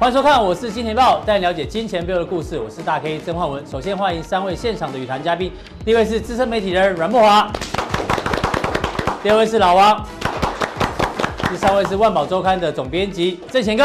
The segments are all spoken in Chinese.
欢迎收看，我是金钱爆，带你了解金钱背后的故事。我是大 K 曾焕文。首先欢迎三位现场的语谈嘉宾，第一位是资深媒体人阮慕华，第二位是老王，第三位是万宝周刊的总编辑郑贤各。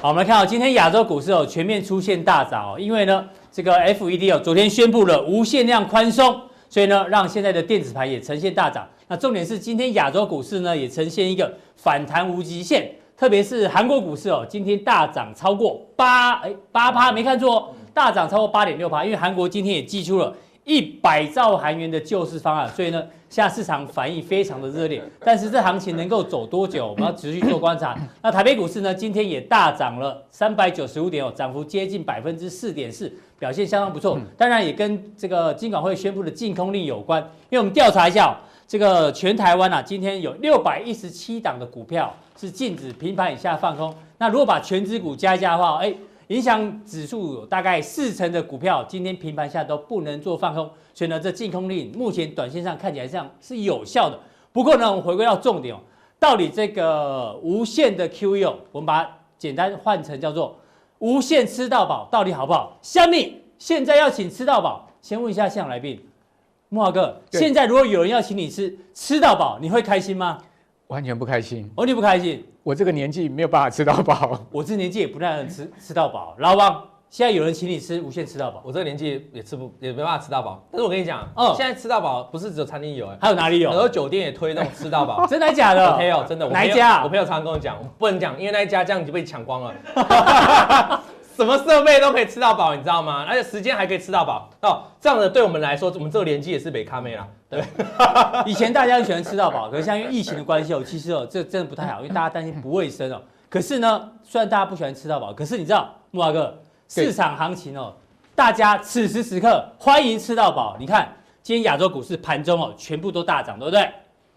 好，我们来看到今天亚洲股市哦全面出现大涨哦，因为呢这个 FED 哦昨天宣布了无限量宽松，所以呢让现在的电子盘也呈现大涨。那重点是今天亚洲股市呢也呈现一个反弹无极限。特别是韩国股市哦，今天大涨超过八哎八趴，没看错，大涨超过八点六趴，因为韩国今天也寄出了一百兆韩元的救市方案，所以呢，现在市场反应非常的热烈。但是这行情能够走多久，我们要持续做观察。那台北股市呢，今天也大涨了三百九十五点哦，涨幅接近百分之四点四，表现相当不错。当然也跟这个金管会宣布的禁空令有关，因为我们调查一下哦，这个全台湾啊，今天有六百一十七档的股票。是禁止平盘以下放空。那如果把全指股加一加的话，哎，影响指数有大概四成的股票，今天平盘下都不能做放空。所以呢，这禁空令目前短线上看起来像是有效的。不过呢，我们回归到重点哦，到底这个无限的 QE，我们把它简单换成叫做无限吃到饱，到底好不好？下面现在要请吃到饱，先问一下现场来宾，慕驊哥，现在如果有人要请你吃吃到饱，你会开心吗？完全不开心，完全不开心。我这个年纪没有办法吃到饱，我这年纪也不太能吃吃到饱。老王，现在有人请你吃无限吃到饱，我这个年纪也吃不也没办法吃到饱。但是我跟你讲，嗯，现在吃到饱不是只有餐厅有，还有哪里有？很多酒店也推动吃到饱，真的假的？我朋友真的，哪一家？我朋友常常跟我讲，我不能讲，因为那一家这样就被抢光了。什么设备都可以吃到饱，你知道吗？而且时间还可以吃到饱哦。这样的对我们来说，我们这个年纪也是美咖妹啦。对，以前大家很喜欢吃到饱，可是像因为疫情的关系哦，其实哦，这真的不太好，因为大家担心不卫生哦。可是呢，虽然大家不喜欢吃到饱，可是你知道，木华哥，市场行情哦，大家此时此刻欢迎吃到饱。你看，今天亚洲股市盘中哦，全部都大涨，对不对？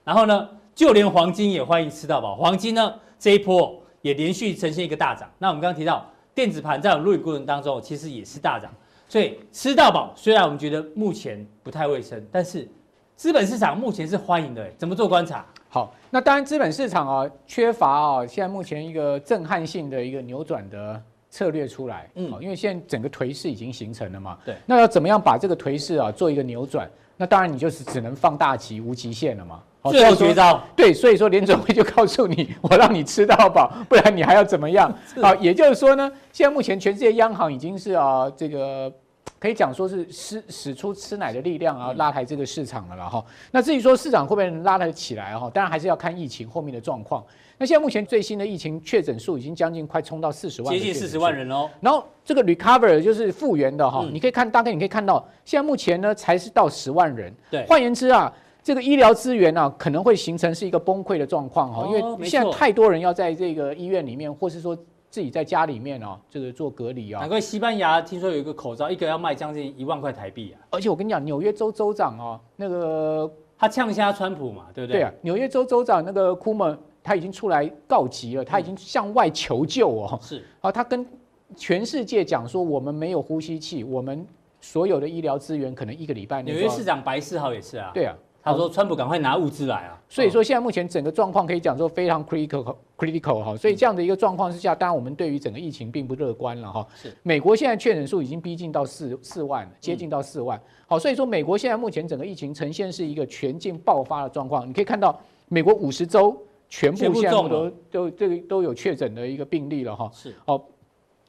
然后呢，就连黄金也欢迎吃到饱。黄金呢，这一波也连续呈现一个大涨。那我们刚刚提到。电子盘在录影过程当中，其实也是大涨，所以吃到饱。虽然我们觉得目前不太卫生，但是资本市场目前是欢迎的。怎么做观察？好，那当然资本市场啊，缺乏啊，现在目前一个震撼性的一个扭转的策略出来。嗯，因为现在整个颓势已经形成了嘛。对。那要怎么样把这个颓势啊做一个扭转？那当然你就是只能放大极无极限了嘛。最后绝招，对，所以说联准会就告诉你，我让你吃到饱，不然你还要怎么样？好，也就是说呢，现在目前全世界央行已经是啊，这个可以讲说是使使出吃奶的力量啊，拉抬这个市场了了哈。那至于说市场会不会拉得起来哈，当然还是要看疫情后面的状况。那现在目前最新的疫情确诊数已经将近快冲到四十万，接近四十万人哦。然后这个 recover 就是复原的哈，你可以看大概你可以看到，现在目前呢才是到十万人。对，换言之啊。这个医疗资源呢、啊，可能会形成是一个崩溃的状况哈，因为现在太多人要在这个医院里面，或是说自己在家里面哦、啊，这个做隔离哦。难怪西班牙听说有一个口罩，一个要卖将近一万块台币啊！而且我跟你讲，纽约州州长哦、啊，那个他呛下川普嘛，对不对？对啊，纽约州州长那个库莫他已经出来告急了，他已经向外求救哦。是啊，他跟全世界讲说，我们没有呼吸器，我们所有的医疗资源可能一个礼拜内。纽约市长白思豪也是啊。对啊。他说：“川普赶快拿物资来啊！”所以说现在目前整个状况可以讲说非常 critical critical 哈，所以这样的一个状况之下，当然我们对于整个疫情并不乐观了哈。是，美国现在确诊数已经逼近到四四万，接近到四万。好，所以说美国现在目前整个疫情呈现是一个全境爆发的状况。你可以看到美国五十州全部现在都都这个都有确诊的一个病例了哈。是，哦，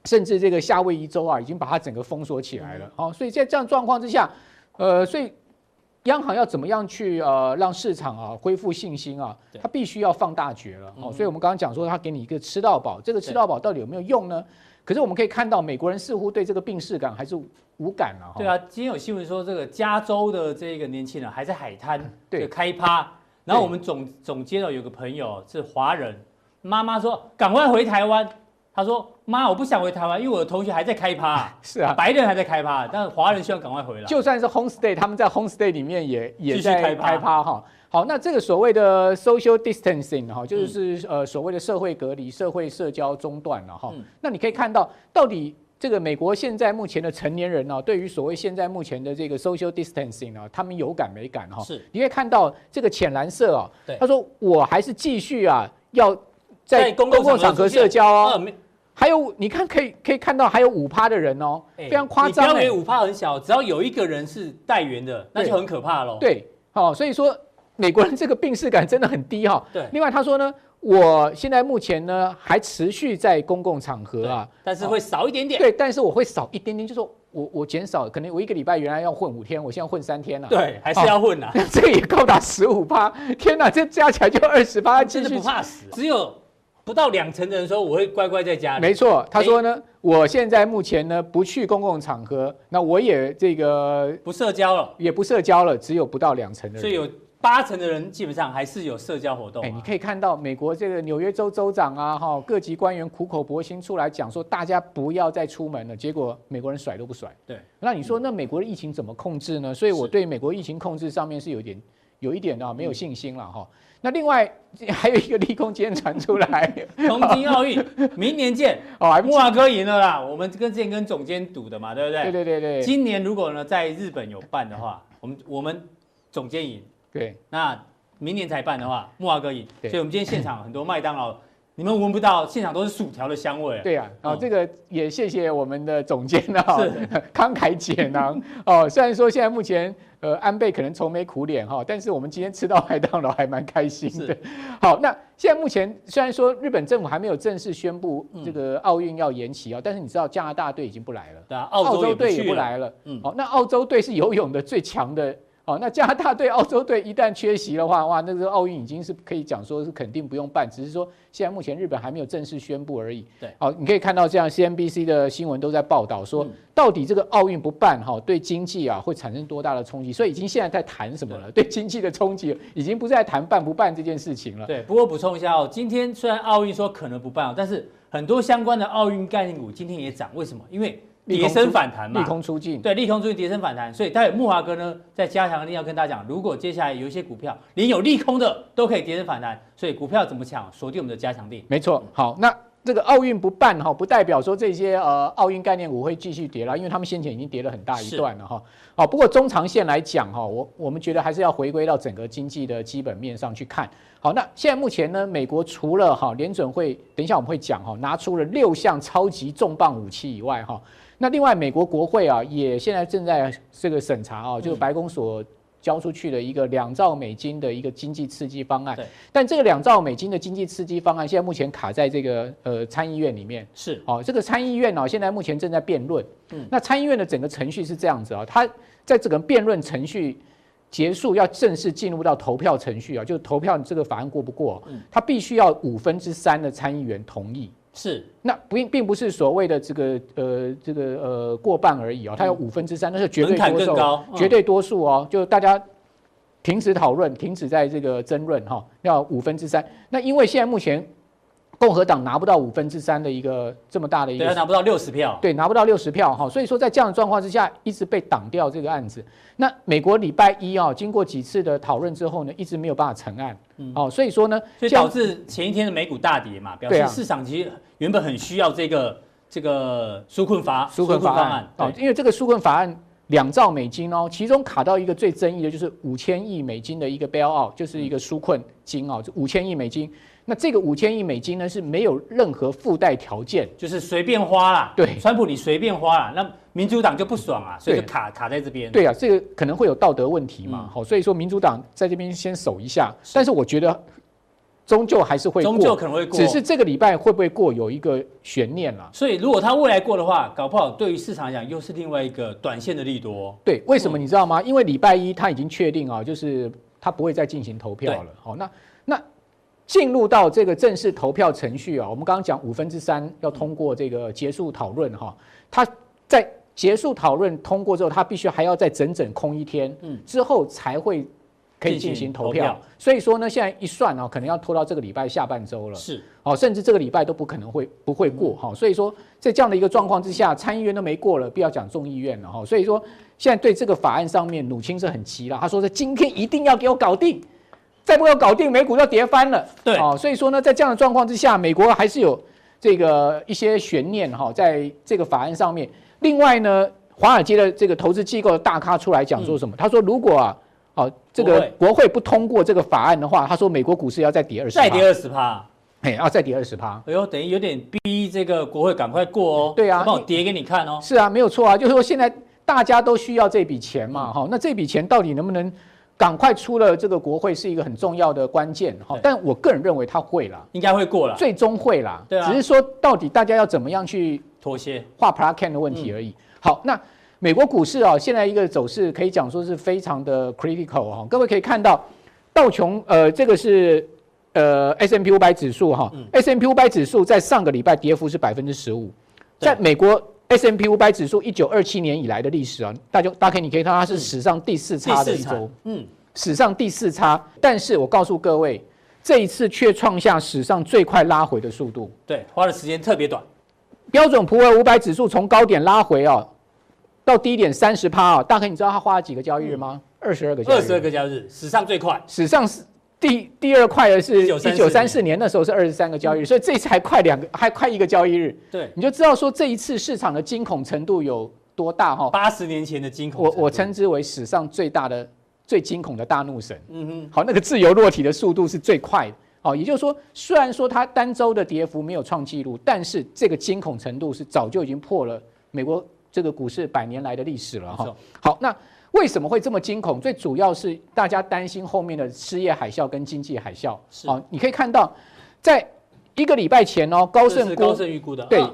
甚至这个夏威夷州啊，已经把它整个封锁起来了。好，所以在这样状况之下，呃，所以。央行要怎么样去呃让市场啊恢复信心啊？它必须要放大决了哦。所以我们刚刚讲说，它给你一个吃到饱，这个吃到饱到底有没有用呢？可是我们可以看到，美国人似乎对这个病逝感还是无感了。对啊，今天有新闻说，这个加州的这个年轻人还在海滩 对开趴，然后我们总总接到有个朋友是华人，妈妈说赶快回台湾。他说：“妈，我不想回台湾，因为我的同学还在开趴、啊。是啊，白人还在开趴，但是华人需要赶快回来。就算是 home stay，他们在 home stay 里面也也在开趴哈。好，那这个所谓的 social distancing 哈，就是呃所谓的社会隔离、社会社交中断了哈。嗯、那你可以看到，到底这个美国现在目前的成年人呢，对于所谓现在目前的这个 social distancing 呢，他们有感没感哈？是，你可以看到这个浅蓝色啊，他说我还是继续啊要。在公共场合社交哦。嗯还有，你看可以可以看到，还有五趴的人哦，非常夸张。你不要以为五趴很小，只要有一个人是带源的，那就很可怕喽。对，好，所以说美国人这个病识感真的很低哈。对。另外他说呢，我现在目前呢还持续在公共场合啊，但是会少一点点。对，但是我会少一点点，就是说我我减少，可能我一个礼拜原来要混五天，我现在混三天了。对，还是要混啊。这个也高达十五趴，天哪，这加起来就二十八，真的不怕死。只有。不到两成的人说我会乖乖在家里。没错，他说呢，我现在目前呢不去公共场合，那我也这个不社交了，也不社交了，只有不到两成的人。所以有八成的人基本上还是有社交活动。哎，你可以看到美国这个纽约州州长啊，哈，各级官员苦口婆心出来讲说，大家不要再出门了。结果美国人甩都不甩。对，那你说那美国的疫情怎么控制呢？所以我对美国疫情控制上面是有点有一点啊没有信心了哈。那另外还有一个利空，今天传出来，东京奥运明年见 哦，木华哥赢了啦。我们跟之前跟总监赌的嘛，对不对？对对对对。今年如果呢在日本有办的话，我们我们总监赢。对。那明年才办的话，木华哥赢。所以我们今天现场很多麦当劳。你们闻不到，现场都是薯条的香味。对啊，哦，这个也谢谢我们的总监啊，慷慨解囊哦。虽然说现在目前呃安倍可能愁眉苦脸哈，但是我们今天吃到麦当劳还蛮开心的。好，那现在目前虽然说日本政府还没有正式宣布这个奥运要延期啊，但是你知道加拿大队已经不来了，对啊，澳洲队也不来了。嗯，好，那澳洲队是游泳的最强的。哦，那加拿大队、澳洲队一旦缺席的话，哇，那个奥运已经是可以讲说是肯定不用办，只是说现在目前日本还没有正式宣布而已。对，好，你可以看到这样 CNBC 的新闻都在报道说，到底这个奥运不办哈，对经济啊会产生多大的冲击？所以已经现在在谈什么了？对经济的冲击已经不是在谈办不办这件事情了。对，不过补充一下哦，今天虽然奥运说可能不办，但是很多相关的奥运概念股今天也涨，为什么？因为跌升反弹嘛，利空出尽，对，利空出尽，跌升反弹，所以待会木华哥呢在加强力要跟大家讲，如果接下来有一些股票连有利空的都可以跌升反弹，所以股票怎么抢？锁定我们的加强力。没错，好，那这个奥运不办哈，不代表说这些呃奥运概念股会继续跌了，因为他们先前已经跌了很大一段了哈。好，不过中长线来讲哈，我我们觉得还是要回归到整个经济的基本面上去看。好，那现在目前呢，美国除了哈联准会，等一下我们会讲哈，拿出了六项超级重磅武器以外哈。那另外，美国国会啊，也现在正在这个审查啊，就是白宫所交出去的一个两兆美金的一个经济刺激方案。对。但这个两兆美金的经济刺激方案，现在目前卡在这个呃参议院里面。是。哦，这个参议院呢，现在目前正在辩论。嗯。那参议院的整个程序是这样子啊，它在整个辩论程序结束，要正式进入到投票程序啊，就投票这个法案过不过，它必须要五分之三的参议员同意。是，那不并不是所谓的这个呃这个呃过半而已哦，它有五分之三，那是绝对多数，绝对多数哦，就大家停止讨论，停止在这个争论哈，要五分之三。那因为现在目前共和党拿不到五分之三的一个这么大的一个，对，拿不到六十票，对，拿不到六十票哈，所以说在这样的状况之下，一直被挡掉这个案子。那美国礼拜一啊，经过几次的讨论之后呢，一直没有办法成案。嗯，哦，所以说呢，所以导致前一天的美股大跌嘛，表示市场其实原本很需要这个这个纾困法纾困法案哦，因为这个纾困法案两兆美金哦，其中卡到一个最争议的就是五千亿美金的一个 bailout，就是一个纾困金哦，这五千亿美金。那这个五千亿美金呢，是没有任何附带条件，就是随便花啦。对，川普你随便花啦，那民主党就不爽啊，所以就卡卡在这边。对啊，这个可能会有道德问题嘛，好、嗯，所以说民主党在这边先守一下。是，但是我觉得终究还是会过，终究可能会过，只是这个礼拜会不会过有一个悬念啦。所以如果他未来过的话，搞不好对于市场来讲又是另外一个短线的利多。对，为什么你知道吗？因为礼拜一他已经确定啊，就是他不会再进行投票了。好，那那。进入到这个正式投票程序啊，我们刚刚讲五分之三要通过这个结束讨论哈，他在结束讨论通过之后，他必须还要再整整空一天，嗯，之后才会可以进行投票。所以说呢，现在一算啊，可能要拖到这个礼拜下半周了，是，哦，甚至这个礼拜都不可能会不会过哈。所以说，在这样的一个状况之下，参议院都没过了，不要讲众议院了哈。所以说，现在对这个法案上面，努青是很急了，他说是今天一定要给我搞定。再不要搞定，美股要跌翻了。对，哦，所以说呢，在这样的状况之下，美国还是有这个一些悬念哈，在这个法案上面。另外呢，华尔街的这个投资机构的大咖出来讲说什么？他说，如果啊，哦，这个国会不通过这个法案的话，他说美国股市要再跌二十，再跌二十趴。哎，要再跌二十趴。哎呦，等于有点逼这个国会赶快过哦。对啊，帮我跌给你看哦。是啊，没有错啊，就是说现在大家都需要这笔钱嘛，哈、嗯，那这笔钱到底能不能赶快出了这个国会，是一个很重要的关键哈。但我个人认为他会啦，应该会过了，最终会啦。对啊，只是说到底大家要怎么样去妥协画 Kane 的问题而已。嗯、好，那。美国股市啊，现在一个走势可以讲说是非常的 critical 哈。各位可以看到，道琼呃，这个是呃 S M P 五百指数哈，S M P 五百指数在上个礼拜跌幅是百分之十五，在美国 S&P 五百指数一九二七年以来的历史啊，大家大家可以你可以看它是史上第四差的一周，嗯，史上第四差。但是我告诉各位，这一次却创下史上最快拉回的速度，对，花的时间特别短。标准普尔五百指数从高点拉回啊。到低点三十趴啊！大概，你知道它花了几个交易日吗？二十二个交易日。二十二个交易日，史上最快。史上是第第二快的是一九三四年，那时候是二十三个交易日，所以这一次还快两个，还快一个交易日。对，你就知道说这一次市场的惊恐程度有多大哈。八十年前的惊恐，我我称之为史上最大的、最惊恐的大怒神。嗯哼，好，那个自由落体的速度是最快的。好，也就是说，虽然说它单周的跌幅没有创纪录，但是这个惊恐程度是早就已经破了美国。这个股市百年来的历史了哈。好，那为什么会这么惊恐？最主要是大家担心后面的失业海啸跟经济海啸。好，你可以看到，在一个礼拜前哦，高盛估高盛预估的，对，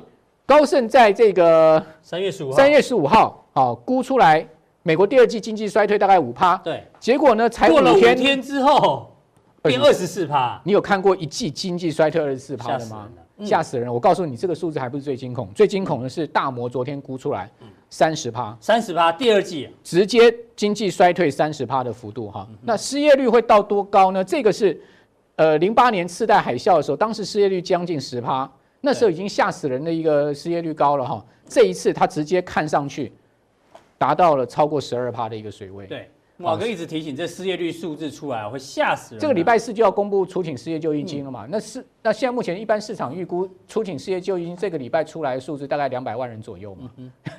高盛在这个三月十五号，三月十五号，好估出来美国第二季经济衰退大概五趴。对，结果呢，才过了五天之后变二十四趴。你有看过一季经济衰退二十四趴的吗？吓死人！我告诉你，这个数字还不是最惊恐，最惊恐的是大摩昨天估出来三十趴，三十趴，第二季直接经济衰退三十趴的幅度哈。那失业率会到多高呢？这个是呃零八年次贷海啸的时候，当时失业率将近十趴，那时候已经吓死人的一个失业率高了哈。这一次它直接看上去达到了超过十二趴的一个水位。对。马哥一直提醒，这失业率数字出来会吓死人。这个礼拜四就要公布初请失业救济金了嘛？那是那现在目前一般市场预估初请失业救济金这个礼拜出来的数字大概两百万人左右嘛。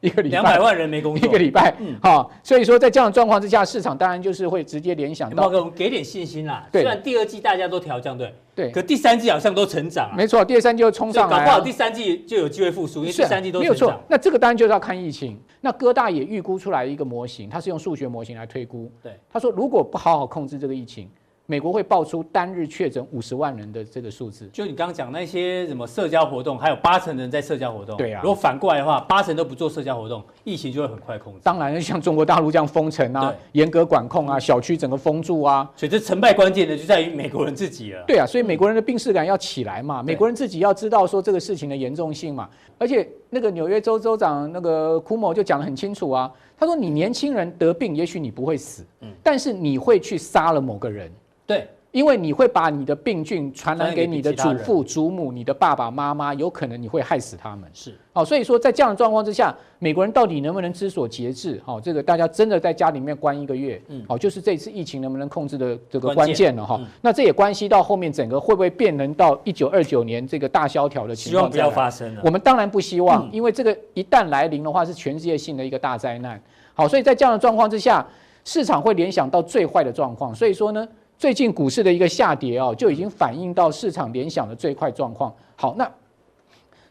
一个礼拜两百万人没工作，一个礼拜，好，所以说在这样的状况之下，市场当然就是会直接联想到。马哥，我们给点信心啦。虽然第二季大家都调降，对对，可第三季好像都成长。没错，第三季就冲上来，搞不好第三季就有机会复苏，因为第三季都成长。没有错，那这个当然就是要看疫情。那哥大也预估出来一个模型，它是用数学模型来推估。对，他说如果不好好控制这个疫情。美国会爆出单日确诊五十万人的这个数字，就你刚刚讲那些什么社交活动，还有八成人在社交活动。对啊，如果反过来的话，八成都不做社交活动，疫情就会很快控制。当然，像中国大陆这样封城啊，严格管控啊，小区整个封住啊，所以这成败关键的就在于美国人自己了。对啊，所以美国人的病识感要起来嘛，美国人自己要知道说这个事情的严重性嘛。而且那个纽约州州长那个库某就讲得很清楚啊，他说你年轻人得病，也许你不会死，嗯，但是你会去杀了某个人。对。因为你会把你的病菌传染给你的祖父、祖母、你的爸爸妈妈，有可能你会害死他们。是，好，所以说在这样的状况之下，美国人到底能不能知所节制？好，这个大家真的在家里面关一个月，嗯，好，就是这次疫情能不能控制的这个关键了哈。那这也关系到后面整个会不会变成到一九二九年这个大萧条的情况？希望不要发生了。我们当然不希望，因为这个一旦来临的话，是全世界性的一个大灾难。好，所以在这样的状况之下，市场会联想到最坏的状况。所以说呢。最近股市的一个下跌哦，就已经反映到市场联想的最快状况。好，那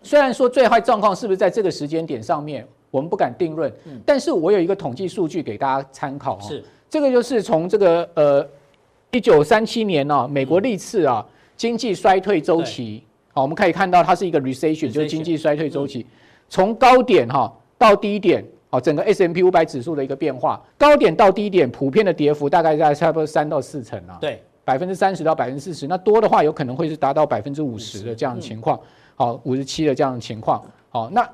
虽然说最坏状况是不是在这个时间点上面，我们不敢定论。嗯，但是我有一个统计数据给大家参考。是，这个就是从这个呃一九三七年呢，美国历次啊经济衰退周期。好，我们可以看到它是一个 recession，就是经济衰退周期，从高点哈到低点。好，整个 S M P 五百指数的一个变化，高点到低点，普遍的跌幅大概在差不多三到四成啊。对，百分之三十到百分之四十，那多的话有可能会是达到百分之五十的这样的情况。好，五十七的这样的情况。好，那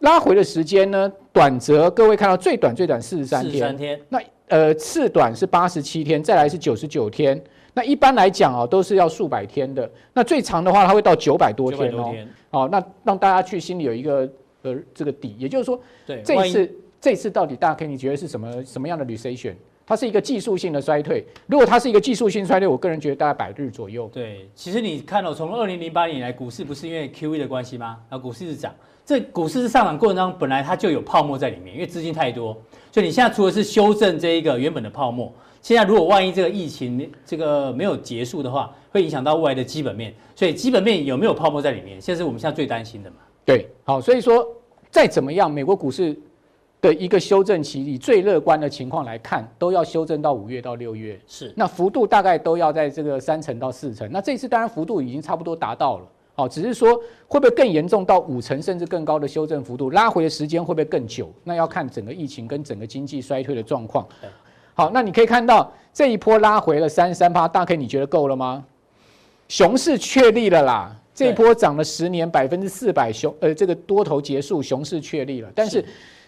拉回的时间呢？短则各位看到最短最短四十三天。那呃次短是八十七天，再来是九十九天。那一般来讲哦，都是要数百天的。那最长的话，它会到九百多天哦。好，那让大家去心里有一个。呃，这个底，也就是说，对，这一次，这一次到底大家可以你觉得是什么什么样的 recession？它是一个技术性的衰退。如果它是一个技术性衰退，我个人觉得大概百日左右。对，其实你看到从二零零八年以来，股市不是因为 QE 的关系吗？啊，股市是涨，这股市是上涨过程当中本来它就有泡沫在里面，因为资金太多，所以你现在除了是修正这一个原本的泡沫，现在如果万一这个疫情这个没有结束的话，会影响到未来的基本面，所以基本面有没有泡沫在里面，现在是我们现在最担心的嘛。对，好，所以说再怎么样，美国股市。的一个修正期，以最乐观的情况来看，都要修正到五月到六月，是那幅度大概都要在这个三成到四成。那这次当然幅度已经差不多达到了，哦，只是说会不会更严重到五成甚至更高的修正幅度，拉回的时间会不会更久？那要看整个疫情跟整个经济衰退的状况。好，那你可以看到这一波拉回了三十三趴，大 K 你觉得够了吗？熊市确立了啦，这一波涨了十年百分之四百，熊呃这个多头结束，熊市确立了，但是。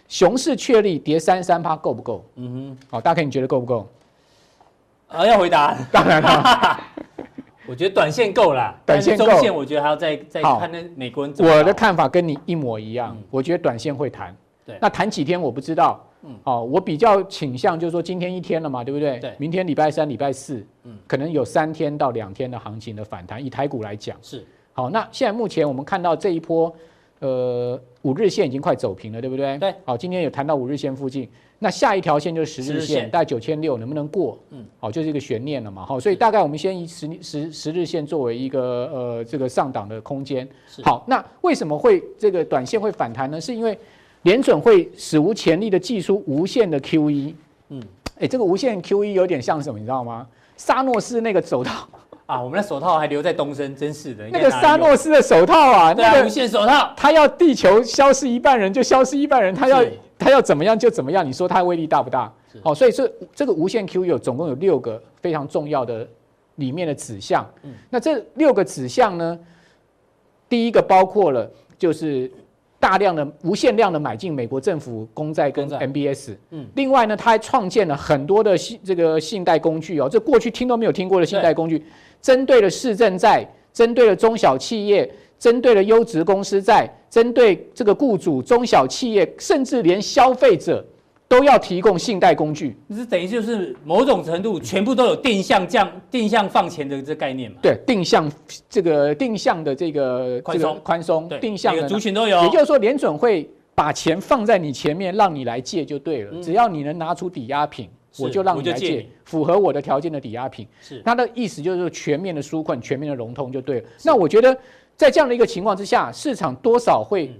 熊市确立，跌三三趴够不够？嗯哼，好，大概你觉得够不够？啊，要回答，当然了，我觉得短线够了，短线够，中线我觉得还要再再看那美国人。我的看法跟你一模一样，嗯、我觉得短线会弹，对，那弹几天我不知道，嗯，哦，我比较倾向就是说今天一天了嘛，对不对？对，明天礼拜三、礼拜四，嗯，可能有三天到两天的行情的反弹，以台股来讲。是，好，那现在目前我们看到这一波。呃，五日线已经快走平了，对不对？对。好，今天有谈到五日线附近，那下一条线就是十日线，大概九千六，能不能过？嗯，好，就是一个悬念了嘛。好，所以大概我们先以十十十日线作为一个呃这个上档的空间。是。好，那为什么会这个短线会反弹呢？是因为联准会史无前例的祭出无限的 QE。嗯。哎，这个无限 QE 有点像什么，你知道吗？沙诺斯那个手套。啊，我们的手套还留在东升，真是的。那个沙诺斯的手套啊，对啊，那个无限手套，他要地球消失一半人就消失一半人，他要他要怎么样就怎么样，你说他威力大不大？好，所以这这个无限 QE 有总共有六个非常重要的里面的指向。嗯，那这六个指向呢，第一个包括了就是。大量的无限量的买进美国政府公债跟 MBS，嗯，另外呢，他还创建了很多的信这个信贷工具哦，这过去听都没有听过的信贷工具，针对了市政债，针对了中小企业，针对了优质公司债，针对这个雇主、中小企业，甚至连消费者。都要提供信贷工具，这是等于就是某种程度全部都有定向降、定向放钱的这概念嘛？对，定向这个定向的这个宽松宽松，定向的族群都有。也就是说，联准会把钱放在你前面，让你来借就对了。嗯、只要你能拿出抵押品，我就让你来借，符合我的条件的抵押品。是，他的意思就是说全面的纾困、全面的融通就对了。那我觉得在这样的一个情况之下，市场多少会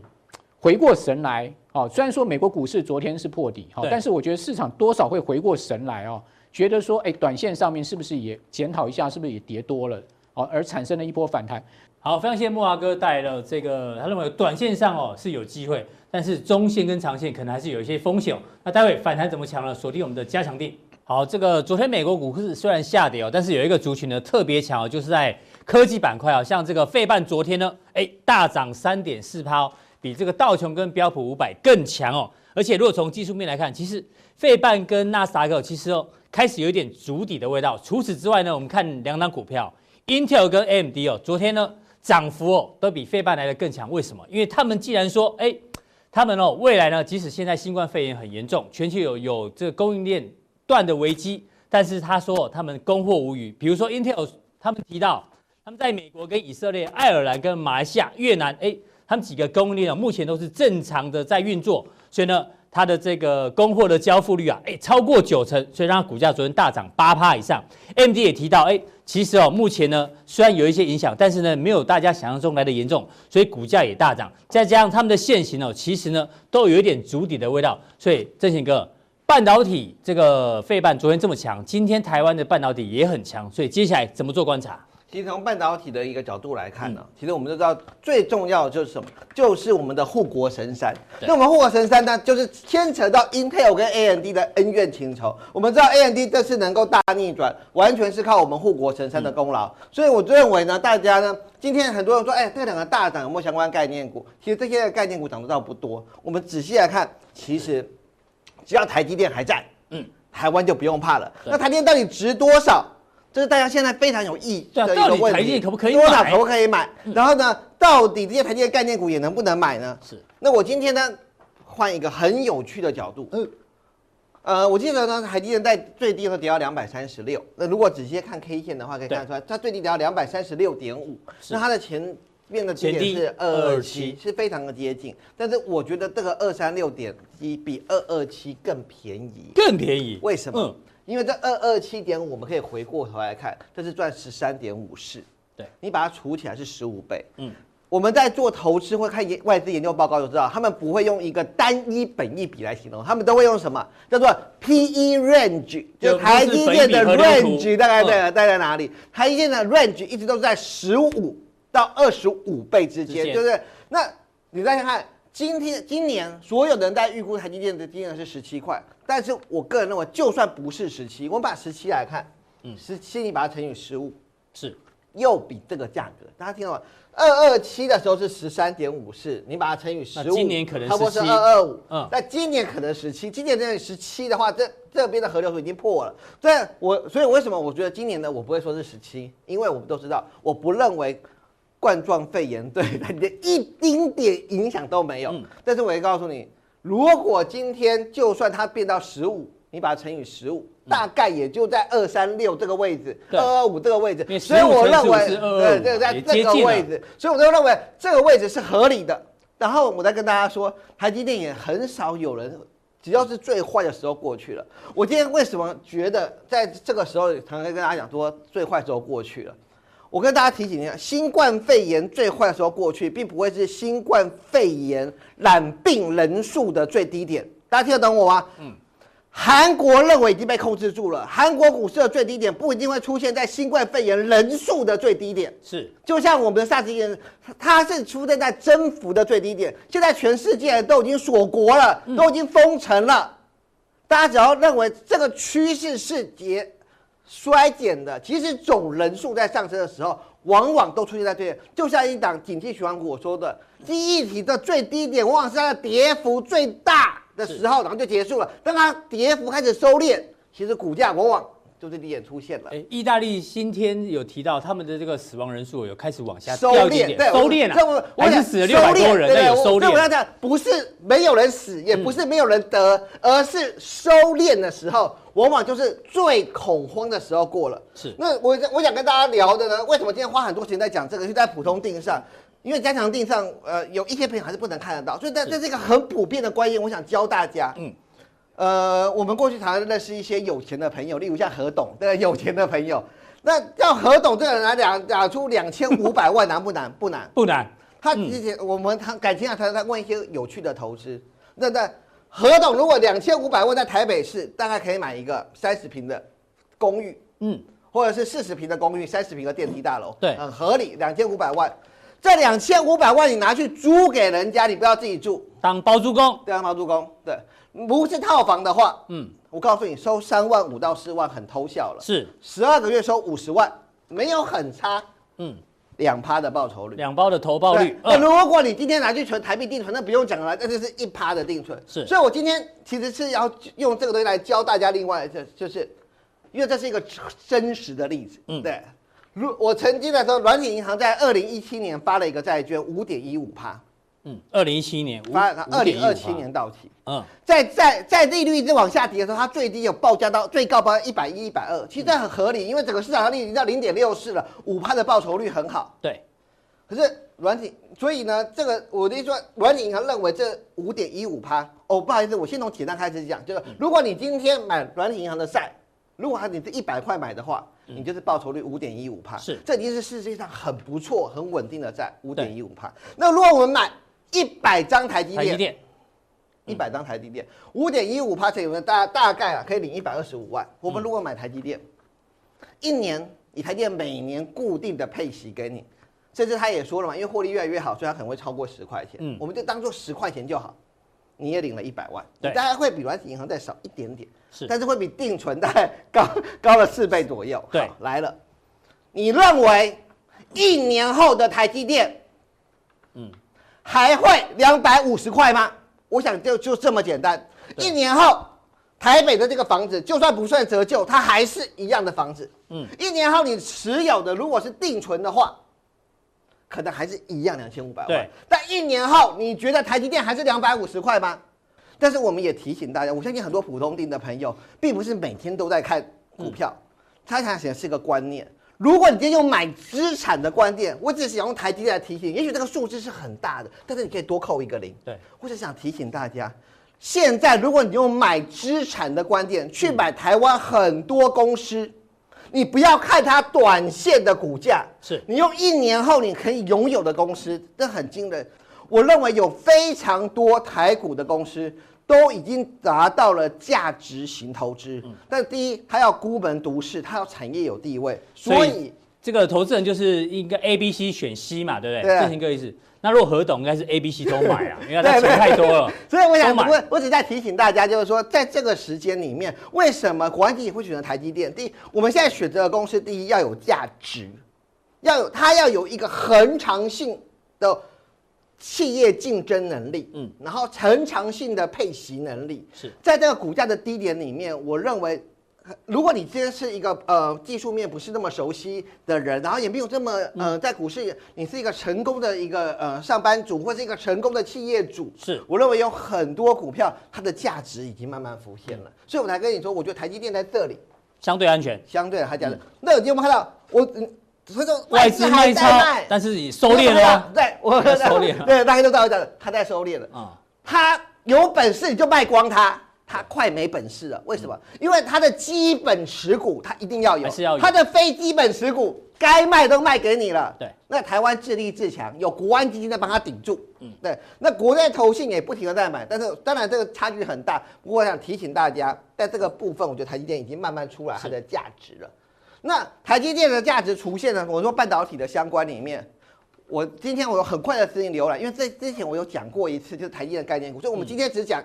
回过神来。哦，虽然说美国股市昨天是破底，哈，但是我觉得市场多少会回过神来哦，觉得说，哎，短线上面是不是也检讨一下，是不是也跌多了，哦，而产生了一波反弹。好，非常谢谢木华哥带来的这个，他认为短线上哦是有机会，但是中线跟长线可能还是有一些风险。那待会反弹怎么强呢？锁定我们的加强錠。好，这个昨天美国股市虽然下跌哦，但是有一个族群呢特别强哦，就是在科技板块啊，像这个费半昨天呢，哎，大涨三点四趴。比这个道琼跟标普五百更强哦，而且如果从技术面来看，其实费半跟纳斯达克其实哦开始有一点筑底的味道。除此之外呢，我们看两档股票，Intel 跟 AMD 哦，昨天呢涨幅哦都比费半来的更强。为什么？因为他们既然说，哎，他们哦未来呢，即使现在新冠肺炎很严重，全球有有这个供应链断的危机，但是他说他们供货无虞。比如说 Intel，他们提到他们在美国跟以色列、爱尔兰跟马来西亚、越南，哎。他们几个供应链啊，目前都是正常的在运作，所以呢，它的这个供货的交付率啊，哎，超过九成，所以让它股价昨天大涨八趴以上。MD 也提到，哎，其实哦，目前呢，虽然有一些影响，但是呢，没有大家想象中来的严重，所以股价也大涨。再加上他们的线型哦，其实呢，都有一点筑底的味道。所以正贤哥，半导体这个费半昨天这么强，今天台湾的半导体也很强，所以接下来怎么做观察？其实从半导体的一个角度来看呢，嗯、其实我们都知道最重要的就是什么？就是我们的护国神山。那我们护国神山呢，就是牵扯到 Intel 跟 AMD 的恩怨情仇。我们知道 AMD 这次能够大逆转，完全是靠我们护国神山的功劳。嗯、所以我认为呢，大家呢，今天很多人说，哎，这两个大涨有没有相关概念股？其实这些概念股涨得倒不多。我们仔细来看，其实只要台积电还在，嗯，台湾就不用怕了。那台积电到底值多少？这是大家现在非常有意义的一个问题，到底台积电可不可以买？多少可不可以买？然后呢，到底这些台积电概念股也能不能买呢？是。那我今天呢，换一个很有趣的角度。嗯。呃，我记得呢，台积电在最低的时候跌到两百三十六。那如果直接看 K 线的话，可以看出来，它最低跌到两百三十六点五。那它的前面的低点是二二七，是非常的接近。但是我觉得这个二三六点一比二二七更便宜，更便宜。为什么？嗯、因为这二二七点五，我们可以回过头来看，这是赚十三点五四。对，你把它除起来是十五倍。嗯。我们在做投资或看外资研究报告就知道，他们不会用一个单一本益比来形容，他们都会用什么叫做 PE range，就台积电的 range 大概在大概哪里？台积电的 range 一直都在十五到二十五倍之间，对不对？那你再看看今天今年所有人在预估台积电的金额是十七块，但是我个人认为，就算不是十七，我们把十七来看，嗯，十七你把它乘以十五，是又比这个价格，大家听到吗？二二七的时候是十三点五四，你把它乘以十五，今年可能差不多是二二五。嗯，那今年可能十七，今年这十七的话，这这边的河流水已经破了。对，我所以为什么我觉得今年呢，我不会说是十七，因为我们都知道，我不认为冠状肺炎 对你的一丁点影响都没有。嗯，但是我也告诉你，如果今天就算它变到十五，你把它乘以十五。大概也就在二三六这个位置，二二五这个位置，所以我认为，对，对在这个位置，所以我就认为这个位置是合理的。然后我再跟大家说，台积电也很少有人，只要是最坏的时候过去了。我今天为什么觉得在这个时候常常跟大家讲说最坏时候过去了？我跟大家提醒一下，新冠肺炎最坏的时候过去，并不会是新冠肺炎染病人数的最低点。大家听得懂我吗？嗯。韩国认为已经被控制住了，韩国股市的最低点不一定会出现在新冠肺炎人数的最低点，是就像我们的 SARS 疫情，它是出现在增幅的最低点。现在全世界都已经锁国了，都已经封城了，大家只要认为这个趋势是节衰减的，其实总人数在上升的时候，往往都出现在这里。就像一档景气循环股我说的，记忆体的最低点往往是它的跌幅最大的时候，然后就结束了。当它跌幅开始收敛，其实股价往往就是低点出现了。哎，意大利今天有提到他们的这个死亡人数有开始往下收敛，对，收敛了，还是死了六百多人，对，有收敛。我要讲，不是没有人死，也不是没有人得，而是收敛的时候，往往就是最恐慌的时候过了。是。那我我想跟大家聊的呢，为什么今天花很多时间在讲这个？就在普通定上。因为加强定上，呃，有一些朋友还是不能看得到，所以这这是一个很普遍的观念，我想教大家。嗯，呃，我们过去常常认识一些有钱的朋友，例如像何董，对，有钱的朋友，那叫何董这个人来讲打出两千五百万难不难？不难，不难。他之前我们他感情啊，他在问一些有趣的投资。那那何董如果两千五百万在台北市，大概可以买一个三十平的公寓，嗯，或者是四十平的公寓，三十平的电梯大楼，对，很合理，两千五百万。这两千五百万你拿去租给人家，你不要自己住，当包租公，当包租公，对，不是套房的话，嗯，我告诉你，收三万五到四万很偷笑了，是，十二个月收五十万，没有很差，嗯，两趴的报酬率，两包的投报率，那如果你今天拿去存台币定存，那不用讲了，那就是一趴的定存，是，所以我今天其实是要用这个东西来教大家，另外就就是，因为这是一个真实的例子，嗯，对。如我曾经的时候，软体银行在二零一七年发了一个债券，五点一五趴。嗯，二零一七年发，二零二七年到期。嗯，在在在利率一直往下跌的时候，它最低有报价到最高报一百一、一百二，其实这很合理，因为整个市场的利率已经到零点六四了，五趴的报酬率很好。对。可是软体，所以呢，这个我的意思说，软体银行认为这五点一五趴，哦，不好意思，我先从简单开始讲，就是如果你今天买软体银行的债，如果你是一百块买的话。你就是报酬率五点一五趴，是，这已经是世界上很不错、很稳定的债，五点一五趴。那如果我们买一百张台积电，一百张台积电，五点一五趴，这有大大概啊可以领一百二十五万。我们如果买台积电，一年以台积电每年固定的配息给你，甚至他也说了嘛，因为获利越来越好，所以他可能会超过十块钱。嗯，我们就当做十块钱就好。你也领了一百万，对，大概会比软体银行再少一点点，是，但是会比定存大概高 高了四倍左右。对，来了，你认为一年后的台积电，嗯，还会两百五十块吗？我想就就这么简单。一年后，台北的这个房子就算不算折旧，它还是一样的房子。嗯，一年后你持有的如果是定存的话。可能还是一样两千五百万，对。但一年后，你觉得台积电还是两百五十块吗？但是我们也提醒大家，我相信很多普通定的朋友，并不是每天都在看股票，他想显是个观念。如果你今天用买资产的观点，我只是想用台积电来提醒，也许这个数字是很大的，但是你可以多扣一个零。对，我只想提醒大家，现在如果你用买资产的观点去买台湾很多公司，你不要看它短线的股价，是你用一年后你可以拥有的公司，这很惊人。我认为有非常多台股的公司。都已经达到了价值型投资，嗯、但第一，它要孤门独市，它要产业有地位，所以，这个投资人就是应该 A、B、C 选 C 嘛，对不对？对，这是一个意思。那如果何董应该是 A、B、C 都买啊，因为他钱太多了。所以我想，买我我只在提醒大家，就是说，在这个时间里面，为什么国安基金会选择台积电？第一，我们现在选择的公司，第一要有价值，要有它要有一个恒长性的。企业竞争能力，嗯，然后成长性的配息能力。是。在这个股价的低点里面，我认为，如果你今天是一个呃技术面不是那么熟悉的人，然后也没有这么呃在股市你是一个成功的一个呃上班族或是一个成功的企业主，是。我认为有很多股票它的价值已经慢慢浮现了，嗯、所以我才跟你说，我觉得台积电在这里相对安全，相对还价值。嗯、那有没有看到我？所以说外资卖超，但是你收敛了，对，我收敛了，对，大家都知道的，他在收敛了啊。他有本事你就卖光他，他快没本事了。为什么？因为他的基本持股他一定要有，他的非基本持股该卖都卖给你了。对，那台湾自立自强，有国安基金在帮他顶住。嗯，对，那国内投信也不停的在买，但是当然这个差距很大。不过我想提醒大家，在这个部分，我觉得台积电已经慢慢出来它的价值了。那台积电的价值出现呢？我说半导体的相关里面，我今天我有很快的资金浏览，因为在之前我有讲过一次，就是台积电的概念股，所以我们今天只讲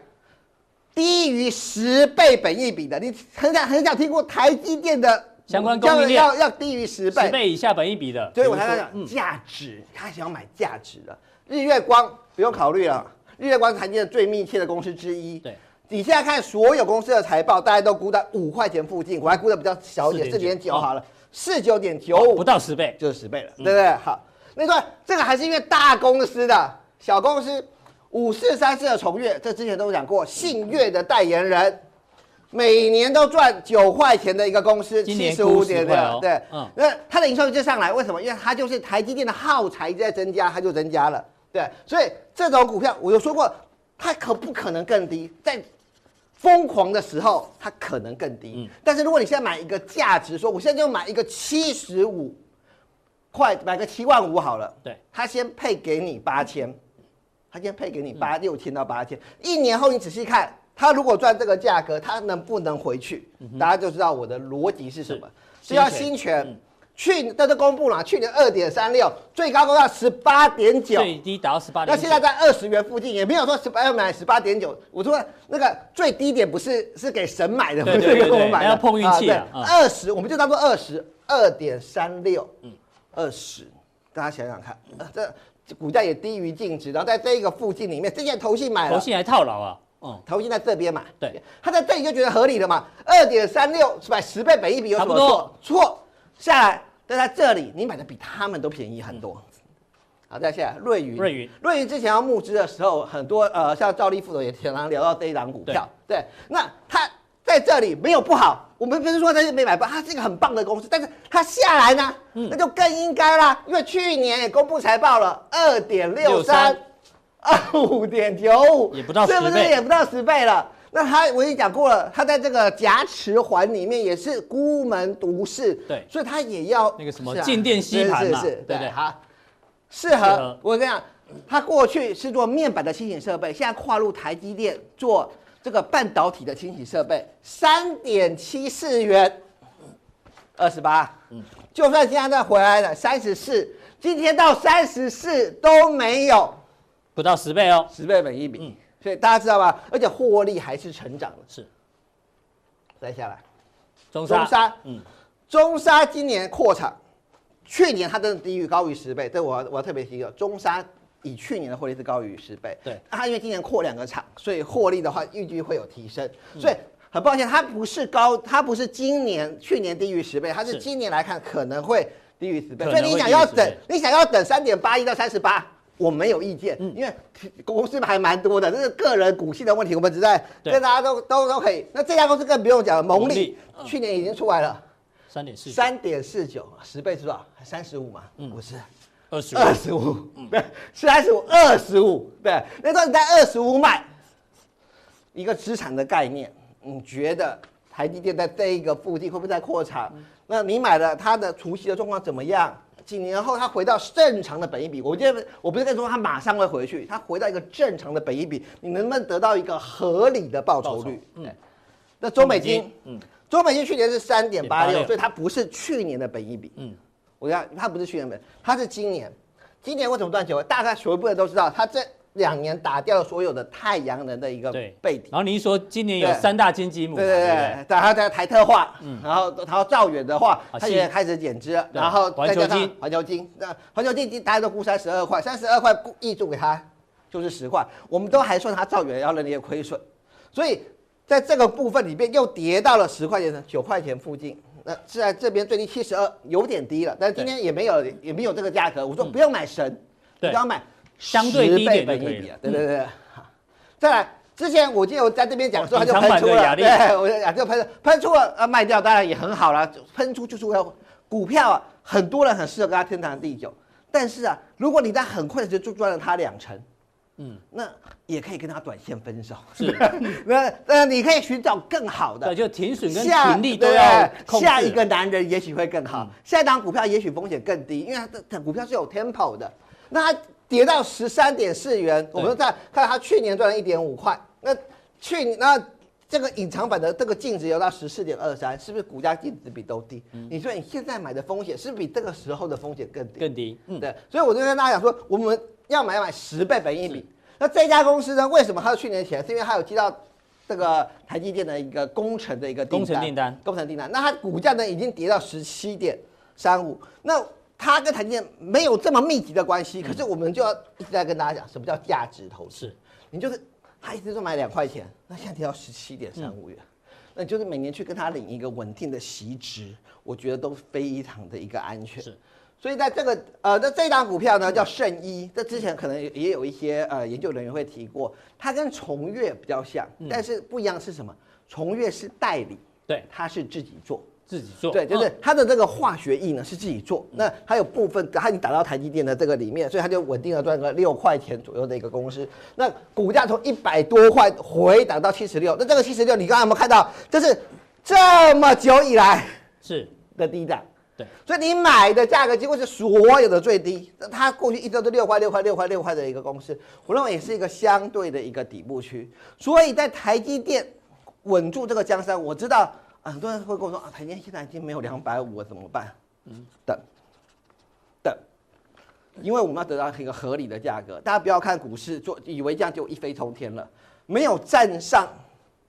低于十倍本益比的。你很想很想听过台积电的相关供应链要要低于十倍，十倍以下本益比的，所以我才讲价值，他想要买价值的。日月光不用考虑了，日月光是台积电最密切的公司之一。对。你现在看所有公司的财报，大家都估在五块钱附近，我还估的比较小一点，四点九。好了，四九点九。五，不到十倍，就是十倍了，对不对？好，那个这个还是因为大公司的，小公司五四三四的崇越，这之前都讲过，信越的代言人，每年都赚九块钱的一个公司，七十五点的，对，嗯，那它的营收就上来，为什么？因为它就是台积电的耗材在增加，它就增加了，对，所以这种股票我有说过，它可不可能更低？在疯狂的时候，它可能更低。嗯，但是如果你现在买一个价值，说我现在就买一个七十五块，买个七万五好了。对，他先配给你八千，他先配给你八六千到八千。一年后你仔细看，他如果赚这个价格，他能不能回去？大家就知道我的逻辑是什么。只要新权。去年这都公布了，去年二点三六，最高到十八点九，最低达到十八点。那现在在二十元附近，也没有说十八要买十八点九。我说那个最低点不是是给神买的，不是给我们买的，要碰运气。二十，我们就当做二十二点三六，嗯，二十，大家想想看，这股价也低于净值，然后在这一个附近里面，这件投信买了，投信还套牢啊，嗯，投信在这边买，对，他在这里就觉得合理了嘛，二点三六是吧？十倍本一比有什么错？错，下来。但在这里，你买的比他们都便宜很多。好，再下来瑞云。瑞云，瑞云之前要募资的时候，很多呃，像赵立副总也常常聊到这一档股票。对，对，那他在这里没有不好，我们不是说他是没买不好，它是一个很棒的公司。但是他下来呢，嗯、那就更应该啦，因为去年也公布财报了，二点六三，二五点九五，也不到十倍，是不是也不到十倍了？那他我已经讲过了，他在这个夹持环里面也是孤门独市，对，所以他也要那个什么静电吸盘嘛，是是是，对对，好，适合。我跟你讲，他过去是做面板的清洗设备，现在跨入台积电做这个半导体的清洗设备，三点七四元，二十八，嗯，就算现在再回来了三十四，今天到三十四都没有，不到十倍哦，十倍本一比。嗯所以大家知道吧？而且获利还是成长的。是。再下来，中沙，中沙，嗯，中沙今年扩厂，去年它真的低于高于十倍，这我要我要特别提一个，中沙以去年的获利是高于十倍。对。它因为今年扩两个厂，所以获利的话预计会有提升。所以很抱歉，它不是高，它不是今年去年低于十倍，它是今年来看可能会低于十倍。所以你想要等，你想要等三点八一到三十八。我没有意见，因为公司还蛮多的，这是个人股性的问题，我们只在跟大家都都都可以。那这家公司更不用讲了，蒙利去年已经出来了，三点四三点四九，十倍是多少？三十五嘛？嗯，不是，二十二十五，对，三十五，二十五，对，那时候你在二十五买一个资产的概念，你觉得台积电在这一个附近会不会在扩产？那你买了它的除夕的状况怎么样？几年后，它回到正常的本益比，我觉得我不是跟你说它马上会回去，它回到一个正常的本益比，你能不能得到一个合理的报酬率？嗯，那中美金，嗯，中美金去年是三点八六，所以它不是去年的本益比，嗯，我讲它不是去年本，它是今年，今年为什么断球？大概所有部分都知道，它这。两年打掉了所有的太阳能的一个背底，然后您说今年有三大金鸡母，对对对，然后在台特化，嗯，然后然后兆远的话，它也开始减资，然后环球晶，环球金，那环球晶大家都估三十二块，三十二块挹注给他就是十块，我们都还算它兆远要认列亏损，所以在这个部分里面又跌到了十块钱九块钱附近，那是在这边最低七十二，有点低了，但今天也没有也没有这个价格，我说不用买神，不要买。相对低一点的可以，对对对，好，再来，之前我记得我在这边讲的时候，他就喷出了，对，我就讲就喷喷出了，啊，卖掉当然也很好了，喷出就是要股票啊，很多人很适合跟他天长地久，但是啊，如果你在很快的时候就赚了他两成，嗯，那也可以跟他短线分手，是，那呃，你可以寻找更好的，对，就停损跟停利都要下一个男人也许会更好，下一档股票也许风险更低，因为它的股票是有 tempo 的，那它。跌到十三点四元，我们再看它去年赚了一点五块，那去年那这个隐藏版的这个净值有到十四点二三，是不是股价净值比都低？嗯、你说你现在买的风险是不是比这个时候的风险更低？更低，嗯，对，所以我就跟大家讲说，我们要买买十倍本一比。那这家公司呢，为什么它是去年起来？是因为它有接到这个台积电的一个工程的一个订单，工程订单，工程订单。那它股价呢已经跌到十七点三五，那。它跟台积电没有这么密集的关系，可是我们就要一直在跟大家讲，什么叫价值投资？你就是他一直说买两块钱，那现在提到十七点三五元，那就是每年去跟他领一个稳定的息值，我觉得都非常的一个安全。是，所以在这个呃，那这档股票呢叫圣一，这之前可能也有一些呃研究人员会提过，它跟崇越比较像，但是不一样是什么？崇越是代理，对，它是自己做。自己做，对，就是它的这个化学液呢是自己做，那还有部分它已经打到台积电的这个里面，所以它就稳定的赚个六块钱左右的一个公司。那股价从一百多块回档到七十六，那这个七十六你刚刚有没有看到？这是这么久以来是的低档，对，所以你买的价格几乎是所有的最低。那它过去一直都是六块六块六块六块的一个公司，我认为也是一个相对的一个底部区。所以在台积电稳住这个江山，我知道。很多人会跟我说啊，台积电现在已经没有两百五了，怎么办？嗯，等，等，因为我们要得到一个合理的价格。大家不要看股市做，以为这样就一飞冲天了。没有站上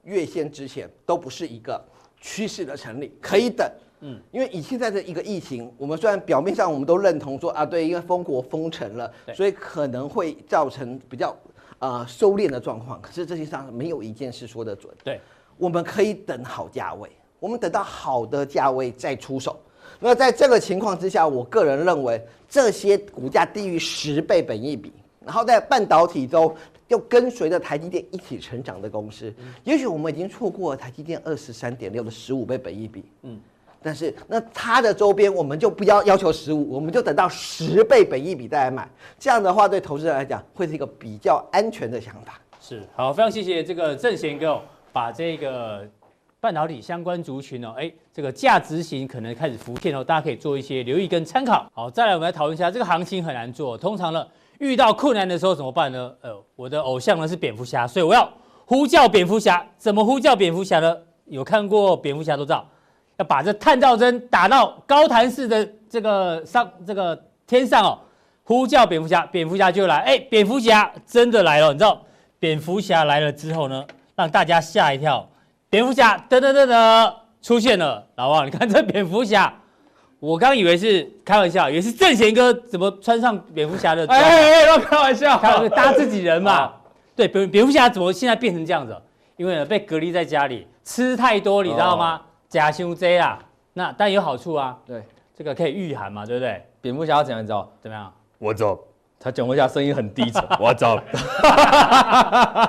月线之前，都不是一个趋势的成立，可以等。嗯，因为以现在的一个疫情，我们虽然表面上我们都认同说啊，对，因为封国封城了，所以可能会造成比较呃收敛的状况。可是这些上没有一件事说得准。对，我们可以等好价位。我们等到好的价位再出手。那在这个情况之下，我个人认为这些股价低于十倍本益比，然后在半导体中又跟随着台积电一起成长的公司，也许我们已经错过了台积电二十三点六的十五倍本益比。嗯，但是那它的周边我们就不要要求十五，我们就等到十倍本益比再来买。这样的话，对投资人来讲会是一个比较安全的想法。是，好，非常谢谢这个郑贤哥把这个。半导体相关族群哦，哎，这个价值型可能开始浮现哦，大家可以做一些留意跟参考。好，再来我们来讨论一下，这个行情很难做。通常呢，遇到困难的时候怎么办呢？呃，我的偶像呢是蝙蝠侠，所以我要呼叫蝙蝠侠。怎么呼叫蝙蝠侠呢？有看过蝙蝠侠都知道，要把这探照灯打到高弹式的这个上这个天上哦，呼叫蝙蝠侠，蝙蝠侠就来。哎，蝙蝠侠真的来了，你知道，蝙蝠侠来了之后呢，让大家吓一跳。蝙蝠侠噔噔噔噔出现了，老王，你看这蝙蝠侠，我刚以为是开玩笑，以为是正贤哥怎么穿上蝙蝠侠的哎？哎哎哎，开玩笑，他搭自己人嘛。对，蝙蝙蝠侠怎么现在变成这样子？因为呢被隔离在家里，吃太多，你知道吗？假胸 Z 啊，那但有好处啊。对，这个可以御寒嘛，对不对？蝙蝠侠要怎样走？怎么样？我走他讲话下声音很低沉，我操！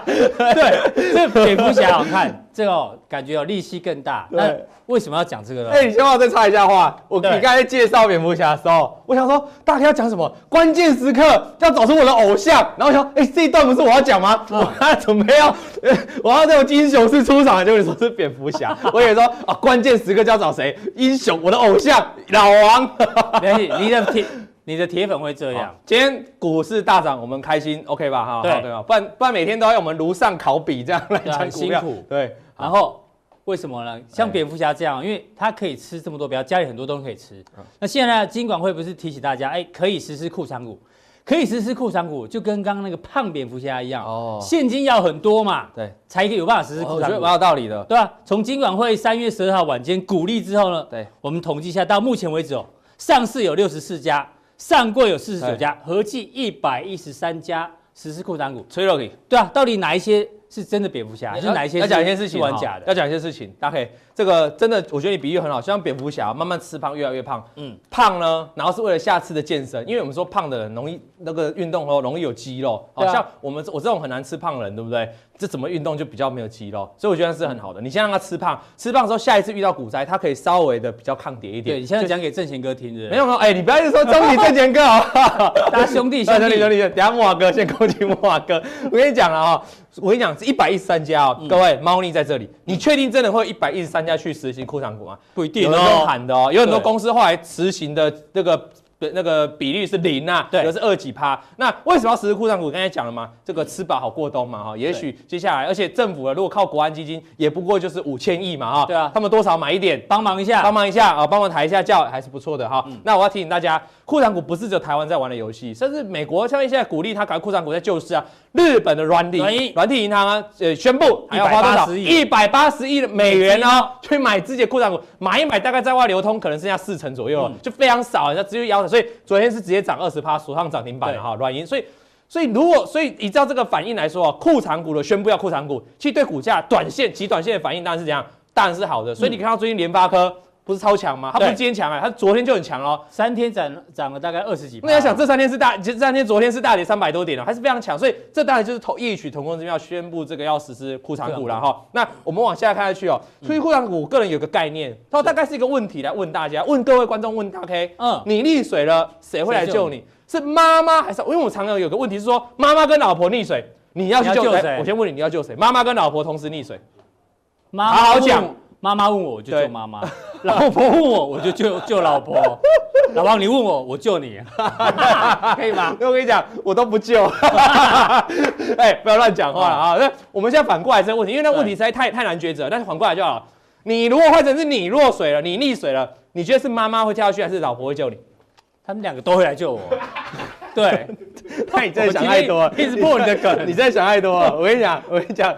对，这蝙蝠侠好看，这个、哦、感觉有力气更大。那为什么要讲这个呢？哎、欸，你先帮我再插一下话。我你刚才介绍蝙蝠侠的时候，我想说大家要讲什么？关键时刻要找出我的偶像。然后我想，哎、欸，这一段不是我要讲吗？嗯、我还准备要，我要这种英雄式出场，结果你说是蝙蝠侠。我也说啊，关键时刻就要找谁？英雄，我的偶像老王。没关系，你的铁，你的铁粉会这样。今天股市大涨，我们开心，OK 吧？哈，对吧？不然不然每天都要用我们炉上烤笔这样来讲很辛苦。对，然后。为什么呢？像蝙蝠侠这样，因为他可以吃这么多，比较家里很多东西可以吃。那现在金管会不是提醒大家，哎，可以实施库藏股，可以实施库藏股，就跟刚刚那个胖蝙蝠侠一样哦，现金要很多嘛，对，才可以有办法实施库藏股。我觉得蛮有道理的，对吧？从金管会三月十二号晚间鼓励之后呢，对，我们统计一下，到目前为止哦，上市有六十四家，上柜有四十九家，合计一百一十三家实施库藏股。吹了你，对啊，到底哪一些？是真的蝙蝠侠，还是哪一些？要讲一些事情，玩假的。要讲一些事情，大家可以这个真的，我觉得你比喻很好，像蝙蝠侠慢慢吃胖，越来越胖。嗯，胖呢，然后是为了下次的健身，因为我们说胖的人容易那个运动后容易有肌肉，好像我们我这种很难吃胖的人，对不对？这怎么运动就比较没有肌肉，所以我觉得是很好的。你先让他吃胖，吃胖之后，下一次遇到股灾，他可以稍微的比较抗跌一点。对，你现在讲给正贤哥听，的？没有没有，哎，你不要一直说中立正贤哥啊，大家兄弟 兄弟兄弟，等下木华哥先恭喜木华哥。我跟你讲了啊，我跟你讲是一百一十三家哦，各位猫腻在这里，你确定真的会一百一十三家去实行库藏股吗？不一定，有人喊的哦，有很多公司后来实行的这个。对，那个比率是零啊，对，有是二几趴。那为什么要实施库藏股？刚才讲了嘛，这个吃饱好过冬嘛，哈。也许接下来，而且政府如果靠国安基金，也不过就是五千亿嘛，哈。对啊，他们多少买一点，帮忙一下，帮忙一下啊，帮忙抬一下轿，还是不错的哈。嗯、那我要提醒大家，库藏股不是只有台湾在玩的游戏，甚至美国像现在鼓励他搞库藏股在救市啊。日本的软体软体银行啊，呃，宣布还要花多少？一百八十亿的美元哦，去买自己的库藏股，买一买大概在外流通可能剩下四成左右，嗯、就非常少，人家只有腰的，所以昨天是直接涨二十趴，锁上涨停板了哈，软银。所以，所以如果所以依照这个反应来说啊，库藏股的宣布要库藏股，其实对股价短线极短线的反应当然是怎样？当然是好的。所以你看到最近联发科。不是超强吗？它不是今天强哎，它昨天就很强哦，三天涨涨了大概二十几。那你要想这三天是大，这三天昨天是大跌三百多点哦，还是非常强。所以这当然就是同异曲同工之妙，宣布这个要实施库藏股了哈。那我们往下看下去哦，所以库藏股，我个人有个概念，它大概是一个问题来问大家，问各位观众，问大 K，嗯，你溺水了，谁会来救你？是妈妈还是？因为我常常有个问题是说，妈妈跟老婆溺水，你要去救谁？我先问你，你要救谁？妈妈跟老婆同时溺水，好好讲。妈妈问我，我就救妈妈；老婆问我，我就救救老婆。老王，你问我，我救你，可以吗？那我跟你讲，我都不救。哎，不要乱讲话了啊！那我们现在反过来这个问题，因为那问题实在太太难抉择。但是反过来就好了。你如果换成是你落水了，你溺水了，你觉得是妈妈会跳下去，还是老婆会救你？他们两个都会来救我。对，那你真的想太多了，一直破你的梗，你真的想太多了。我跟你讲，我跟你讲，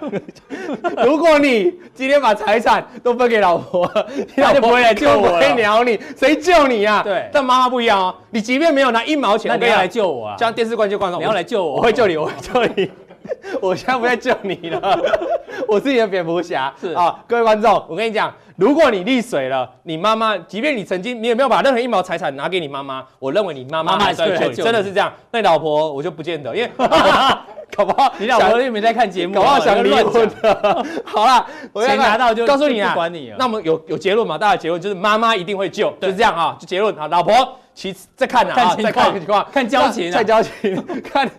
如果你今天把财产都分给老婆，他就不会来救我了，不会鸟你，谁救你啊？对，但妈妈不一样哦，你即便没有拿一毛钱，那你要来救我啊？像电视观众，你要来救我，我会救你，我会救你。我现在不再救你了，我是你的蝙蝠侠。是啊，各位观众，我跟你讲，如果你溺水了，你妈妈，即便你曾经你有没有把任何一毛财产拿给你妈妈，我认为你妈妈还是会救你，真的是这样。那你老婆我就不见得，因为 搞不好你老婆又没在看节目，搞不好想离婚的。好啦，我钱拿到就告诉你啊，不管你了。那么有有结论嘛？大家结论就是妈妈一定会救，就是这样啊，就结论啊，老婆。其次再看啊，再看情况，看交情，看交情，看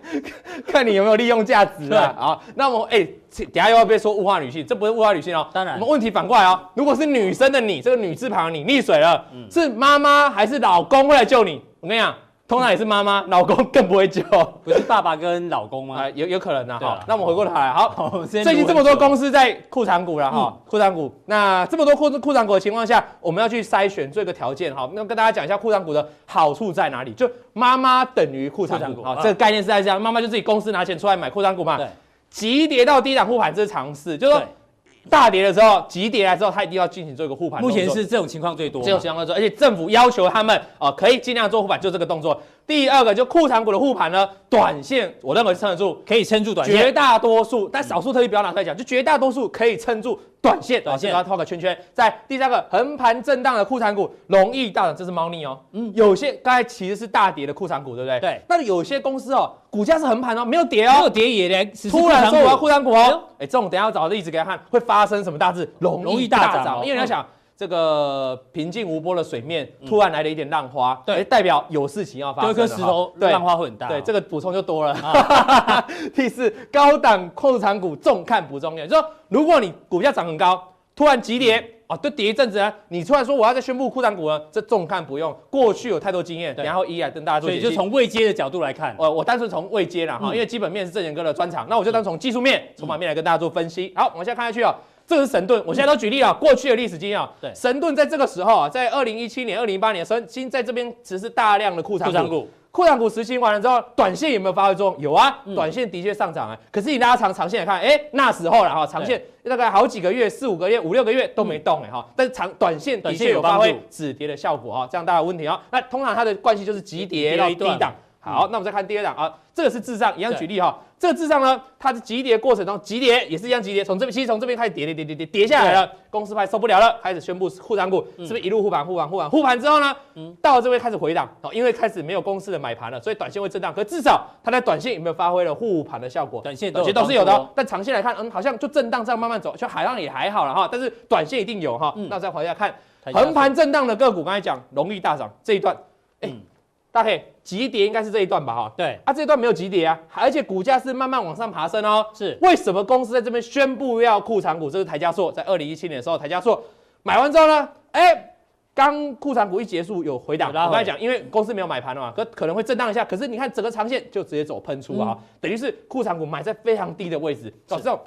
看你有没有利用价值啊。好，那么哎，等下又要被说物化女性，这不是物化女性哦。当然，我们问题反过来哦，如果是女生的你，这个女字旁你溺水了，是妈妈还是老公会来救你？我跟你讲。通常也是妈妈，老公更不会救，不是爸爸跟老公吗？有有可能的哈。那我们回过头来，好，最近这么多公司在库藏股了哈，库藏股。那这么多库库藏股的情况下，我们要去筛选这个条件哈。那跟大家讲一下库藏股的好处在哪里？就妈妈等于库藏股啊，这个概念是在这样，妈妈就自己公司拿钱出来买库藏股嘛。对，急跌到低档护盘这是常识，就是说。大跌的时候，急跌来之后，他一定要进行做一个护盘。目前是这种情况最多，这种情况最多，而且政府要求他们啊、呃，可以尽量做护盘，就这个动作。第二个就库藏股的护盘呢，短线我认为撑得住，可以撑住短线。绝大多数，但少数特例不要拿出来讲，就绝大多数可以撑住短线。短线，然后套个圈圈。在第三个横盘震荡的库藏股容易大涨，这是猫腻哦。嗯，有些刚才其实是大跌的库藏股，对不对？对。那有些公司哦，股价是横盘哦，没有跌哦，没有跌也连。突然说我要库藏股哦，哎，这种等下我找例子给他看，会发生什么大事？容易大涨，因为你要想。这个平静无波的水面突然来了一点浪花，对，代表有事情要发生。丢一颗石头，浪花会很大。对，这个补充就多了。第四，高档库藏股重看不重要，就说如果你股价涨很高，突然急跌，哦，都跌一阵子啊，你突然说我要再宣布库藏股呢，这重看不用。过去有太多经验，然后一一来跟大家做。所以就从未接的角度来看，我我单纯从未接了哈，因为基本面是正贤哥的专长，那我就单从技术面、筹码面来跟大家做分析。好，我们现在看下去哦。这个是神盾，我现在都举例啊，过去的历史经验啊。对，神盾在这个时候啊，在二零一七年、二零一八年，神经在这边只是大量的库藏股。库藏股实行完了之后，短线有没有发挥作用？有啊，短线的确上涨啊。可是你拉长长线来看，哎，那时候了哈，长线大概好几个月、四五个月、五六个月都没动哎哈。但是长短线的确有发挥止跌的效果哈。这样大家有问题啊？那通常它的惯性就是急跌到低档。好，那我们再看第二档啊，这个是智障，一样举例哈。这个滞胀呢，它是急跌过程中急跌，也是一样急跌，从这边其实从这边开始跌跌跌跌跌跌下来了，公司派受不了了，开始宣布库藏股，是不是一路护盘护盘护盘护盘之后呢，到了这边开始回档，因为开始没有公司的买盘了，所以短线会震荡，可至少它在短线有没有发挥了护盘的效果？短线短线都是有的，但长线来看，嗯，好像就震荡这样慢慢走，就海浪也还好了哈，但是短线一定有哈。那再回来看横盘震荡的个股，刚才讲容易大涨这一段，哎。大黑急跌应该是这一段吧？哈，对啊，这一段没有急跌啊，而且股价是慢慢往上爬升哦。是为什么公司在这边宣布要库藏股？这是台加硕在二零一七年的时候，台加硕买完之后呢，哎，刚库藏股一结束有回档。我刚才讲，因为公司没有买盘了嘛，可可能会震荡一下。可是你看整个长线就直接走喷出啊，等于是库藏股买在非常低的位置，搞这种。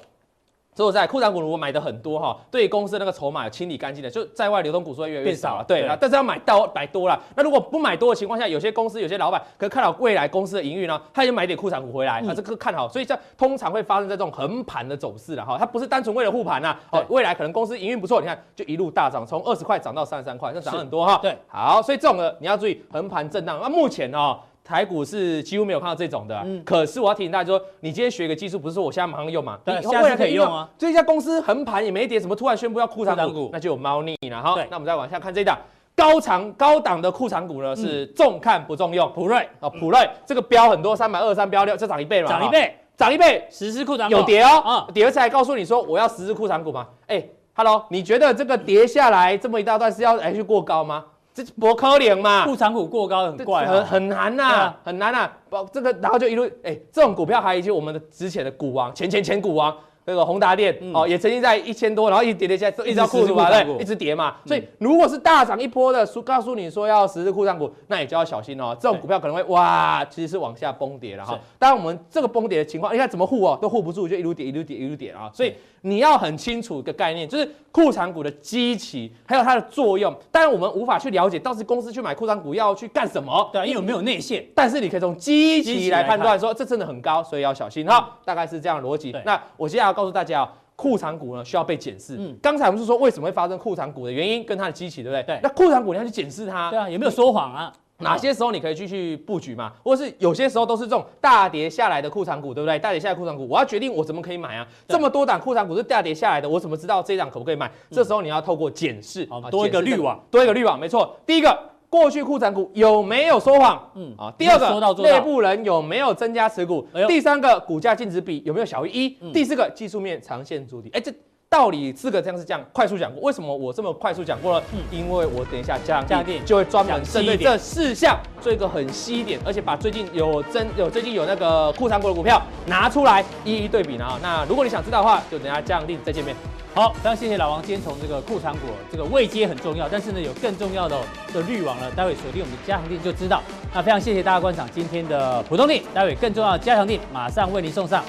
所以在库藏股如果买的很多哈，对公司那个筹码清理干净的，就在外流通股数会越来越少了。对啊，但是要买到买多了，那如果不买多的情况下，有些公司有些老板可看好未来公司的营运呢，他就买点库藏股回来，啊，这个看好，所以这通常会发生在这种横盘的走势了哈，它不是单纯为了护盘呐，哦，未来可能公司营运不错，你看就一路大涨，从二十块涨到三十三块，那涨很多哈。对，好，所以这种的你要注意横盘震荡。那目前哦。台股是几乎没有看到这种的，嗯，可是我要提醒大家说，你今天学一个技术，不是说我现在马上用嘛？对，未来可以用啊。这一家公司横盘也没跌，什么突然宣布要库藏股，那就有猫腻了哈。那我们再往下看这一档高长高档的库藏股呢，是重看不重用。普瑞啊，普瑞这个标很多，三百二三标六，这涨一倍了，涨一倍，涨一倍，实施库藏股有跌哦，啊跌了才告诉你说我要实施库藏股吗？哎，Hello，你觉得这个跌下来这么一大段是要来去过高吗？这不可能嘛？库藏股过高很怪，很很难呐，很难呐。不，这个然后就一路哎，这种股票还有一些我们的之前的股王，前前前股王。那个宏达电哦，也曾经在一千多，然后一直跌跌下来，一直到库藏股对，一直跌嘛。所以如果是大涨一波的，说告诉你说要实施库藏股，那你就要小心哦。这种股票可能会哇，其实是往下崩跌了哈。当然我们这个崩跌的情况，你看怎么护哦，都护不住，就一路跌，一路跌，一路跌啊。所以你要很清楚一个概念，就是库藏股的基期还有它的作用。当然我们无法去了解，到时公司去买库藏股要去干什么？对，因为没有内线。但是你可以从基期来判断说，这真的很高，所以要小心哈。大概是这样的逻辑。那我接下来要告诉大家哦。库藏股呢需要被检视。嗯，刚才我们是说为什么会发生库藏股的原因跟它的基期，对不对？对。那库藏股你要去检视它，对啊，有没有说谎啊？哪些时候你可以继续布局嘛？或者是有些时候都是这种大跌下来的库藏股，对不对？大跌下来库藏股，我要决定我怎么可以买啊？这么多档库藏股是大跌下来的，我怎么知道这一档可不可以买？这时候你要透过检视，多一个滤网，多一个滤网，没错。第一个。过去库藏股有没有说谎？嗯啊，第二个内部人有没有增加持股？第三个股价净值比有没有小于一？第四个技术面长线筑底。哎，这道理四个这样是这样快速讲过。为什么我这么快速讲过呢？因为我等一下加强定就会专门针对这四项做一个很细一点，而且把最近有增有最近有那个库藏股的股票拿出来一一对比呢。那如果你想知道的话，就等下加强定再见面。好，非常谢谢老王。今天从这个库藏股，这个位阶很重要，但是呢，有更重要的的滤网呢，待会锁定我们的加强定就知道。那非常谢谢大家观赏今天的普通定，待会更重要的加强定马上为您送上。